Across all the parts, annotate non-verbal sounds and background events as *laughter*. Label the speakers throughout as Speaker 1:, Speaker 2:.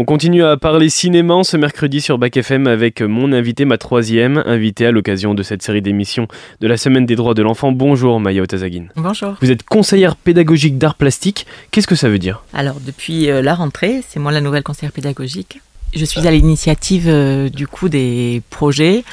Speaker 1: On continue à parler cinéma ce mercredi sur Bac FM avec mon invité, ma troisième invitée à l'occasion de cette série d'émissions de la Semaine des droits de l'enfant. Bonjour Maya Otazagin.
Speaker 2: Bonjour.
Speaker 1: Vous êtes conseillère pédagogique d'art plastique. Qu'est-ce que ça veut dire?
Speaker 2: Alors depuis euh, la rentrée, c'est moi la nouvelle conseillère pédagogique. Je suis à l'initiative euh, du coup des projets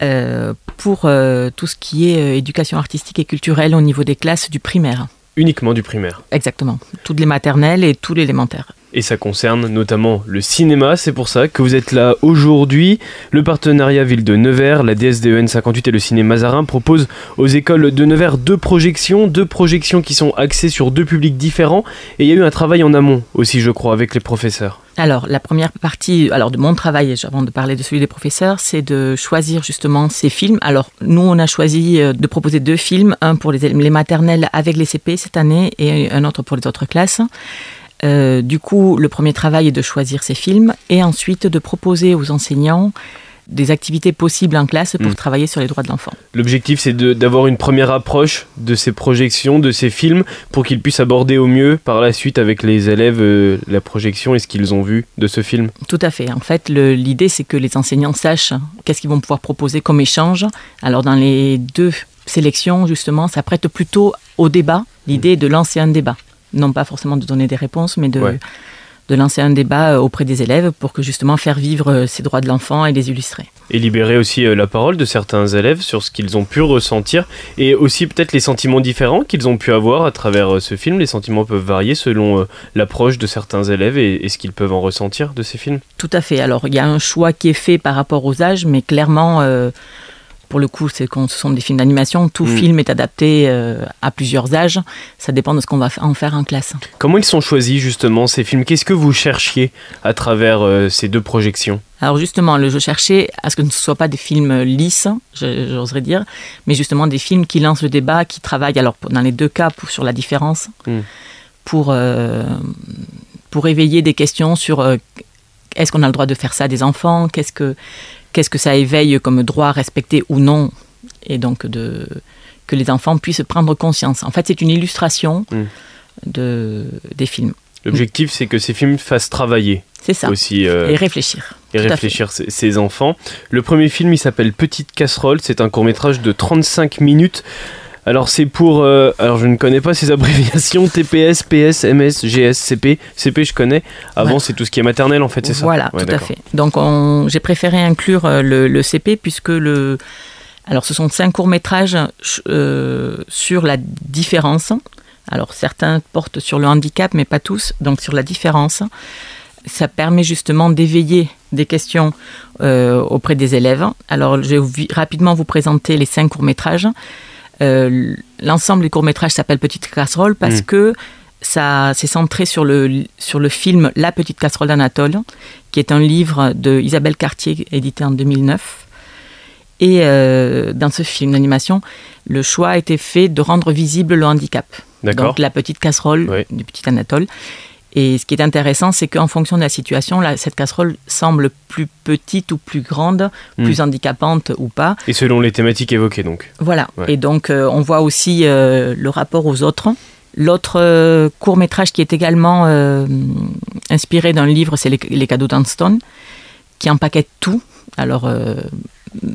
Speaker 2: euh, pour tout ce qui est éducation artistique et culturelle au niveau des classes du primaire.
Speaker 1: Uniquement du primaire?
Speaker 2: Exactement. Toutes les maternelles et tous l'élémentaire
Speaker 1: et ça concerne notamment le cinéma. C'est pour ça que vous êtes là aujourd'hui. Le partenariat Ville de Nevers, la DSDEN 58 et le cinéma Mazarin proposent aux écoles de Nevers deux projections, deux projections qui sont axées sur deux publics différents. Et il y a eu un travail en amont aussi, je crois, avec les professeurs.
Speaker 2: Alors, la première partie alors de mon travail, avant de parler de celui des professeurs, c'est de choisir justement ces films. Alors, nous, on a choisi euh, de proposer deux films, un pour les, les maternelles avec les CP cette année et un autre pour les autres classes. Euh, du coup, le premier travail est de choisir ces films et ensuite de proposer aux enseignants des activités possibles en classe pour mm. travailler sur les droits de l'enfant.
Speaker 1: L'objectif, c'est d'avoir une première approche de ces projections, de ces films, pour qu'ils puissent aborder au mieux par la suite avec les élèves euh, la projection et ce qu'ils ont vu de ce film.
Speaker 2: Tout à fait. En fait, l'idée, c'est que les enseignants sachent qu'est-ce qu'ils vont pouvoir proposer comme échange. Alors, dans les deux sélections, justement, ça prête plutôt au débat. L'idée est de lancer un débat non pas forcément de donner des réponses, mais de, de lancer un débat euh, auprès des élèves pour que justement faire vivre euh, ces droits de l'enfant et les illustrer.
Speaker 1: Et libérer aussi euh, la parole de certains élèves sur ce qu'ils ont pu ressentir et aussi peut-être les sentiments différents qu'ils ont pu avoir à travers ce film. Les sentiments peuvent varier selon l'approche de certains élèves et, ce qu'ils peuvent en ressentir de ces films.
Speaker 2: Tout à fait. Alors il y a un choix qui est fait par rapport aux âges, mais clairement pour le coup, c'est quand ce sont des films d'animation, tout mm. film est adapté euh, à plusieurs âges. Ça dépend de ce qu'on va en faire en classe.
Speaker 1: Comment ils sont choisis justement ces films? Qu'est-ce que vous cherchiez à travers euh, ces deux projections?
Speaker 2: Alors justement, je cherchais à ce que ce ne soient pas des films lisses, j'oserais dire, mais justement des films qui lancent le débat, qui travaillent, alors dans les deux cas, sur la différence, mm. pour, euh, pour éveiller des questions sur est-ce qu'on a le droit de faire ça à des enfants? Qu'est-ce que qu'est-ce que ça éveille comme droit respecté ou non, et donc de, que les enfants puissent prendre conscience. En fait, c'est une illustration hmm. de, des films.
Speaker 1: L'objectif, c'est que ces films fassent travailler.
Speaker 2: C'est ça.
Speaker 1: Aussi,
Speaker 2: euh, et réfléchir.
Speaker 1: Et réfléchir ces enfants. Le premier film, il s'appelle Petite Casserole. C'est un court métrage de 35 minutes alors c'est pour, euh, alors je ne connais pas ces abréviations, *laughs* TPS, PS, MS, GS, CP. CP je connais. Avant c'est tout ce qui est maternel en fait, c'est ça
Speaker 2: Voilà, tout à fait. Donc j'ai préféré inclure euh, le, CP puisque le, alors ce sont cinq courts métrages euh, sur la différence. Alors certains portent sur le handicap, mais pas tous. Donc sur la différence, ça permet justement d'éveiller des questions auprès des élèves. Alors je vais rapidement vous présenter les cinq courts métrages. Euh, l'ensemble du court métrage s'appelle Petite casserole parce mm. que ça s'est centré sur le, sur le film La petite casserole d'Anatole, qui est un livre de Isabelle Cartier édité en 2009. Et euh, dans ce film d'animation, le choix a été fait de rendre visible le handicap. Donc la petite casserole du petit Anatole. Et ce qui est intéressant, c'est qu'en fonction de la situation, cette casserole semble plus petite ou plus grande, hmm. plus handicapante ou pas.
Speaker 1: Et selon les thématiques évoquées, donc.
Speaker 2: Voilà. Et donc, euh, on voit aussi euh, le rapport aux autres. L'autre euh, court métrage qui est également inspiré d'un livre, c'est les, cadeaux d'Anston, qui empaquette tout. Alors,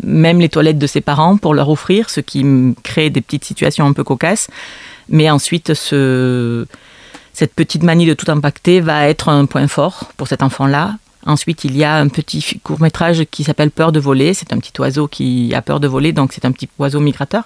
Speaker 2: même les toilettes de ses parents pour leur offrir, ce qui crée des petites situations un peu cocasses. Mais ensuite, ce cette petite manie de tout impacter va être un point fort pour cet enfant-là. Ensuite, il y a un petit court métrage qui s'appelle Peur de voler. C'est un petit oiseau qui a peur de voler, donc c'est un petit oiseau migrateur.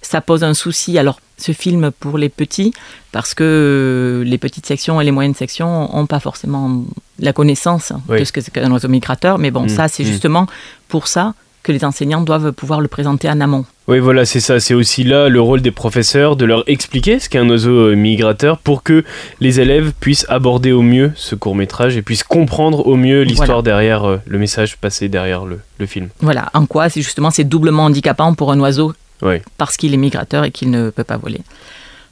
Speaker 2: Ça pose un souci, alors ce film pour les petits, parce que les petites sections et les moyennes sections n'ont pas forcément la connaissance de ce que c'est qu'un oiseau migrateur. Mais bon, mmh, ça, c'est mmh. justement pour ça que les enseignants doivent pouvoir le présenter en amont.
Speaker 1: Oui, voilà, c'est ça. C'est aussi là le rôle des professeurs de leur expliquer ce qu'est un oiseau euh, migrateur pour que les élèves puissent aborder au mieux ce court métrage et puissent comprendre au mieux l'histoire derrière euh, le message passé derrière le, film.
Speaker 2: Voilà, en quoi c'est justement c'est doublement handicapant pour un oiseau parce qu'il est migrateur et qu'il ne peut pas voler.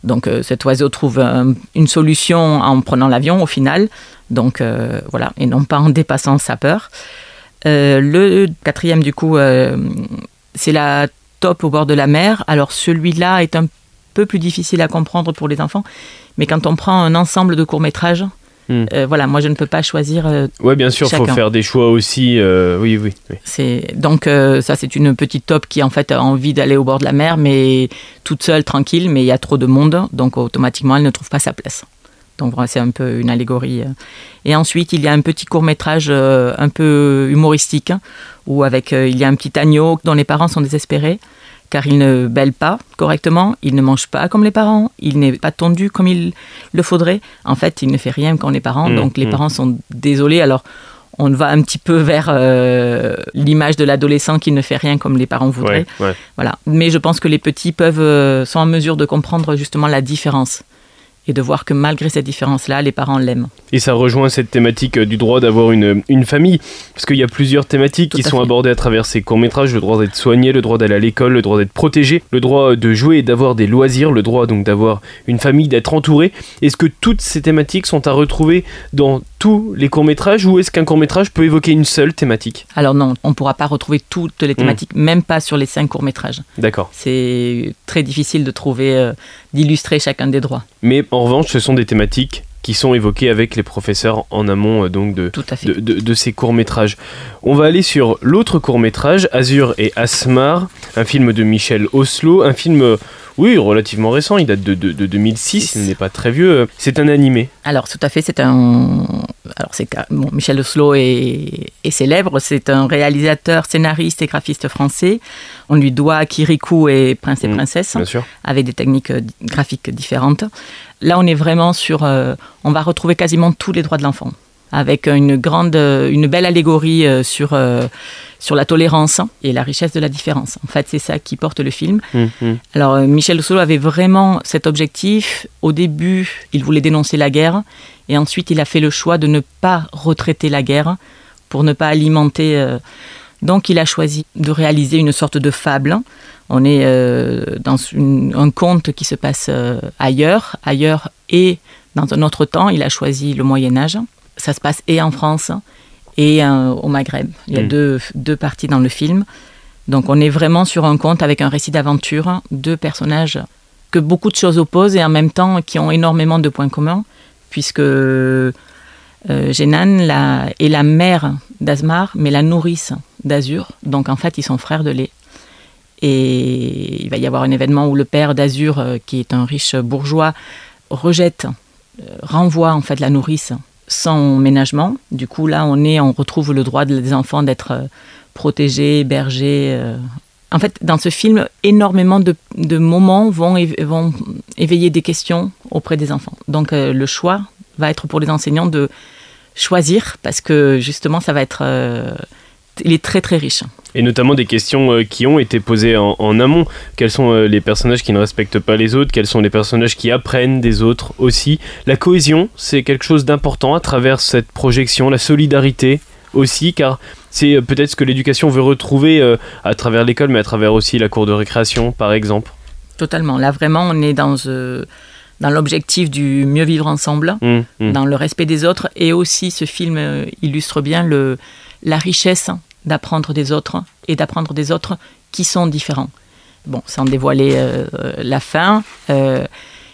Speaker 2: Donc euh, cet oiseau trouve une solution en prenant l'avion au final, donc voilà, et non pas en dépassant sa peur. le quatrième du coup, c'est la top au bord de la mer. Alors celui-là est un peu plus difficile à comprendre pour les enfants, mais quand on prend un ensemble de courts-métrages, Hmm. Euh, voilà, moi je ne peux pas choisir. Euh,
Speaker 1: oui, bien sûr, il faut faire des choix aussi. Euh, oui, oui.
Speaker 2: C'est donc ça, c'est une petite top qui en fait a envie d'aller au bord de la mer, mais toute seule, tranquille, mais il y a trop de monde, donc automatiquement elle ne trouve pas sa place. Donc voilà, c'est un peu une allégorie. Et ensuite, il y a un petit court métrage un peu humoristique où avec il y a un petit agneau dont les parents sont désespérés car il ne bêle pas correctement, il ne mange pas comme les parents, il n'est pas tondu comme il le faudrait. En fait, il ne fait rien comme les parents, mmh, donc les mmh. parents sont désolés. Alors, on va un petit peu vers euh, l'image de l'adolescent qui ne fait rien comme les parents voudraient. Voilà. Mais je pense que les petits peuvent, euh, sont en mesure de comprendre justement la différence et de voir que malgré cette différence-là, les parents l'aiment.
Speaker 1: Et ça rejoint cette thématique euh, du droit d'avoir une, une, famille, parce qu'il y a plusieurs thématiques qui sont abordées à travers ces courts-métrages, le droit d'être soigné, le droit d'aller à l'école, le droit d'être protégé, le droit de jouer et d'avoir des loisirs, le droit donc d'avoir une famille, d'être entouré. Est-ce que toutes ces thématiques sont à retrouver dans tous les courts-métrages ou est-ce qu'un court-métrage peut évoquer une seule thématique
Speaker 2: Alors non, on ne pourra pas retrouver toutes les hmm. thématiques, même pas sur les cinq courts-métrages.
Speaker 1: D'accord.
Speaker 2: C'est très difficile de trouver, euh, d'illustrer chacun des droits.
Speaker 1: Mais en revanche, ce sont des thématiques qui sont évoquées avec les professeurs en amont euh, donc de, de, ces courts-métrages. On va aller sur l'autre court-métrage, Azur et Asmar, un film de Michel Oslo, un film oui, relativement récent, il date de, 2006, il n'est pas très vieux. C'est un animé.
Speaker 2: Alors, tout à fait, c'est un. Alors, c'est bon, Michel Oslo est, célèbre, c'est un réalisateur, scénariste et graphiste français. On lui doit Kirikou et Prince et mm, Princesse, avec des techniques euh, graphiques différentes. Là, on est vraiment sur. Euh, on va retrouver quasiment tous les droits de l'enfant avec une grande, une belle allégorie euh, sur, euh, sur la tolérance et la richesse de la différence. En fait, c'est ça qui porte le film. Mmh, mmh. Alors, euh, Michel Solo avait vraiment cet objectif. Au début, il voulait dénoncer la guerre, et ensuite, il a fait le choix de ne pas retraiter la guerre pour ne pas alimenter. donc, il a choisi de réaliser une sorte de fable. On est dans un conte qui se passe ailleurs, ailleurs et dans un autre temps. Il a choisi le Moyen Âge ça se passe et en France et euh, au Maghreb. Il y a mm. deux, deux, parties dans le film. Donc on est vraiment sur un conte avec un récit d'aventure, deux personnages que beaucoup de choses opposent et en même temps qui ont énormément de points communs, puisque euh, la, est la mère d'Azmar, mais la nourrice d'Azur. Donc en fait, ils sont frères de lait. Et il va y avoir un événement où le père d'Azur, euh, qui est un riche bourgeois, rejette, euh, renvoie en fait la nourrice sans ménagement. Du coup, là, on, est, on retrouve le droit des enfants d'être euh, protégés, hébergés. Euh. En fait, dans ce film, énormément de, moments vont, éveiller des questions auprès des enfants. Donc, euh, le choix va être pour les enseignants de choisir parce que justement, ça va être il est très très riche.
Speaker 1: Et notamment des questions euh, qui ont été posées en, amont. Quels sont euh, les personnages qui ne respectent pas les autres? Quels sont les personnages qui apprennent des autres aussi? La cohésion, c'est quelque chose d'important à travers cette projection, la solidarité aussi, car c'est euh, peut-être ce que l'éducation veut retrouver à travers l'école, mais à travers aussi la cour de récréation, par exemple.
Speaker 2: Totalement. Là, vraiment, on est dans dans l'objectif du mieux vivre ensemble, mmh, mmh. dans le respect des autres. Et aussi, ce film illustre bien le, la richesse d'apprendre des autres et d'apprendre des autres qui sont différents. Bon, sans dévoiler euh, la fin, euh,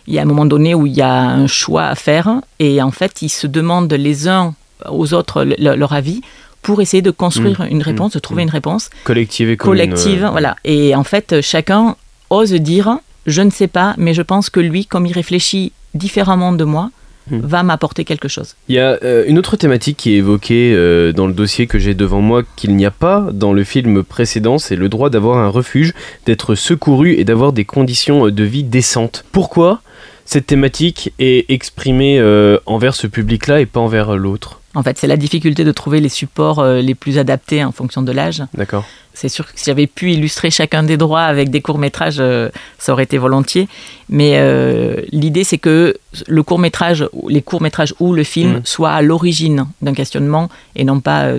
Speaker 2: il y a un moment donné où il y a un choix à faire et en fait, ils se demandent les uns aux autres leur avis pour essayer de construire mmh. une réponse, de trouver une réponse
Speaker 1: collective et
Speaker 2: collective, voilà. Et en fait, chacun ose dire je ne sais pas, mais je pense que lui, comme il réfléchit différemment de moi, Hmm. va m'apporter quelque chose.
Speaker 1: Il y a euh, une autre thématique qui est évoquée euh, dans le dossier que j'ai devant moi qu'il n'y a pas dans le film précédent, c'est le droit d'avoir un refuge, d'être secouru et d'avoir des conditions de vie décentes. Pourquoi cette thématique est exprimée euh, envers ce public-là et pas envers l'autre?
Speaker 2: En fait, c'est la difficulté de trouver les supports euh, les plus adaptés en fonction de l'âge.
Speaker 1: D'accord.
Speaker 2: C'est sûr que si j'avais pu illustrer chacun des droits avec des courts-métrages, euh, ça aurait été volontiers. Mais euh, l'idée, c'est que le court-métrage, les courts-métrages ou le film mmh. soient à l'origine d'un questionnement et non pas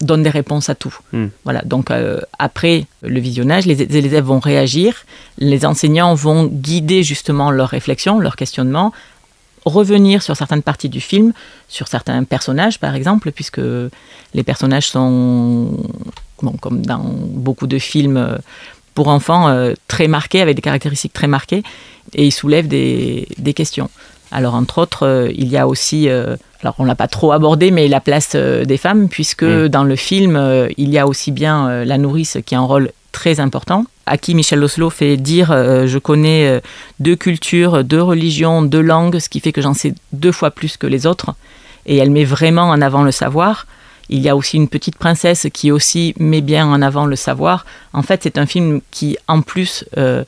Speaker 2: donnent des réponses à tout. Mmh. Voilà. Donc après le visionnage, les, les, élèves vont réagir, les enseignants vont guider justement leurs réflexions, leurs questionnements revenir sur certaines parties du film, sur certains personnages par exemple, puisque les personnages sont, comme dans beaucoup de films euh, pour enfants, euh, très marqués, avec des caractéristiques très marquées, et ils soulèvent des, questions. Alors entre autres, il y a aussi, alors on l'a pas trop abordé, mais la place des femmes, puisque mm. dans le film, il y a aussi bien la nourrice qui a un rôle très important. À qui Michel Oslo fait dire je connais deux cultures, deux religions, deux langues, ce qui fait que j'en sais deux fois plus que les autres. Et elle met vraiment en avant le savoir. Il y a aussi une petite princesse qui aussi met bien en avant le savoir. En fait, c'est un film qui, en plus euh,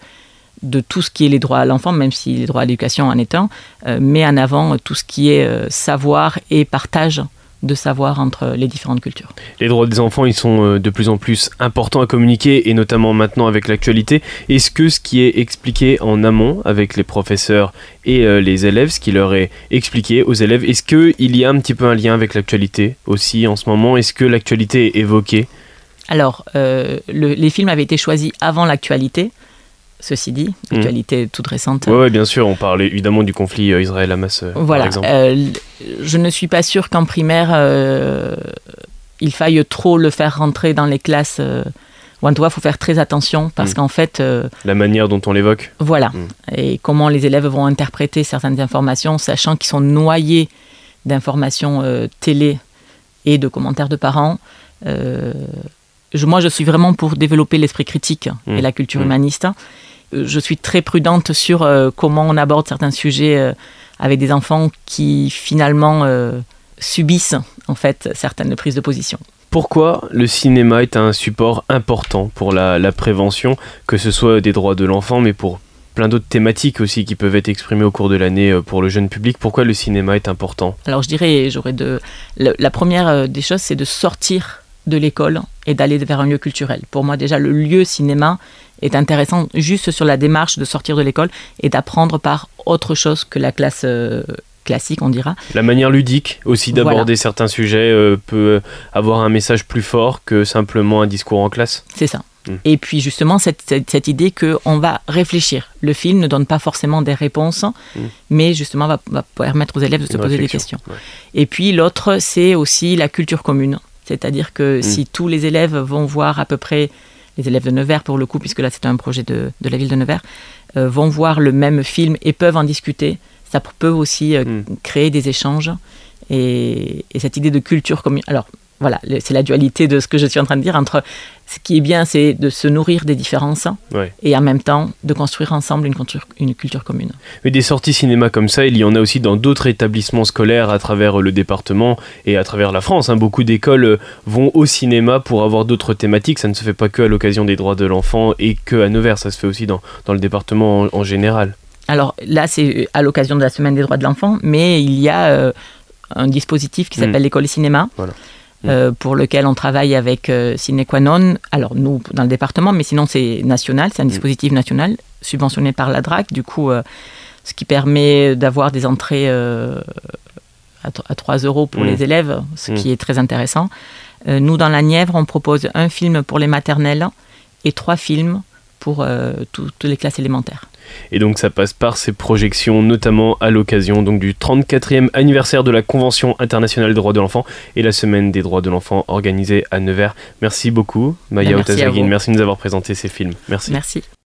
Speaker 2: de tout ce qui est les droits à l'enfant, même si les droits à l'éducation en est un, euh, met en avant tout ce qui est euh, savoir et partage de savoir entre les différentes cultures.
Speaker 1: Les droits des enfants, ils sont euh, de plus en plus importants à communiquer, et notamment maintenant avec l'actualité. Est-ce que ce qui est expliqué en amont avec les professeurs et euh, les élèves, ce qui leur est expliqué aux élèves, est-ce qu'il y a un petit peu un lien avec l'actualité aussi en ce moment? Est-ce que l'actualité est évoquée?
Speaker 2: Alors, euh, les films avaient été choisis avant l'actualité, ceci dit, hmm. l'actualité toute récente.
Speaker 1: Oui, bien sûr, on parlait évidemment du conflit euh, Israël-Hamas, euh,
Speaker 2: voilà.
Speaker 1: par exemple.
Speaker 2: Euh, je ne suis pas sûre qu'en primaire, il faille trop le faire rentrer dans les classes. en tout cas, il faut faire très attention parce hmm. qu'en fait...
Speaker 1: La manière dont on l'évoque.
Speaker 2: Voilà. Hmm. Et comment les élèves vont interpréter certaines informations, sachant qu'ils sont noyés d'informations télé et de commentaires de parents. moi, je suis vraiment pour développer l'esprit critique et la culture humaniste je suis très prudente sur euh, comment on aborde certains sujets euh, avec des enfants qui finalement euh, subissent en fait certaines prises de position.
Speaker 1: Pourquoi le cinéma est un support important pour la, prévention, que ce soit des droits de l'enfant, mais pour plein d'autres thématiques aussi qui peuvent être exprimées au cours de l'année pour le jeune public? Pourquoi le cinéma est important?
Speaker 2: Alors je dirais, j'aurais de la première des choses, c'est de sortir de l'école et d'aller vers un lieu culturel. Pour moi déjà, le lieu cinéma est intéressant juste sur la démarche de sortir de l'école et d'apprendre par autre chose que la classe euh, classique, on dira.
Speaker 1: La manière ludique aussi d'aborder certains sujets euh, peut avoir un message plus fort que simplement un discours en classe.
Speaker 2: C'est ça. Hmm. Et puis justement, cette, cette, idée qu'on va réfléchir. Le film ne donne pas forcément des réponses, hmm. mais justement va, va, permettre aux élèves de se poser des questions. Et puis l'autre, c'est aussi la culture commune. C'est-à-dire que hmm. si tous les élèves vont voir à peu près les élèves de Nevers pour le coup, puisque là c'est un projet de, de, la ville de Nevers, euh, vont voir le même film et peuvent en discuter. Ça peut aussi euh, hmm. créer des échanges. Et, et, cette idée de culture commune. Alors, voilà, c'est la dualité de ce que je suis en train de dire entre ce qui est bien, c'est de se nourrir des différences et en même temps de construire ensemble une culture, une culture commune.
Speaker 1: Mais des sorties cinéma comme ça, il y en a aussi dans d'autres établissements scolaires à travers le département et à travers la France. Hein. Beaucoup d'écoles euh, vont au cinéma pour avoir d'autres thématiques. Ça ne se fait pas que à l'occasion des droits de l'enfant et que à Nevers, ça se fait aussi dans, dans le département en, général.
Speaker 2: Alors là, c'est à l'occasion de la semaine des droits de l'enfant, mais il y a euh, un dispositif qui s'appelle hmm. l'école cinéma. Voilà euh, pour lequel on travaille avec euh, Cinequanon. Alors nous, dans le département, mais sinon c'est national, c'est un mm. dispositif national subventionné par la DRAC, du coup, euh, ce qui permet d'avoir des entrées à, 3 euros pour mm. les élèves, ce mm. qui est très intéressant. nous, dans la Nièvre, on propose un film pour les maternelles et trois films pour toutes les classes élémentaires.
Speaker 1: Et donc ça passe par ces projections, notamment à l'occasion donc du 34e anniversaire de la Convention internationale des droits de l'enfant et la semaine des droits de l'enfant organisée à Nevers. Merci beaucoup, Maya
Speaker 2: ben.
Speaker 1: Merci de nous avoir présenté ces films. Merci.
Speaker 2: Merci.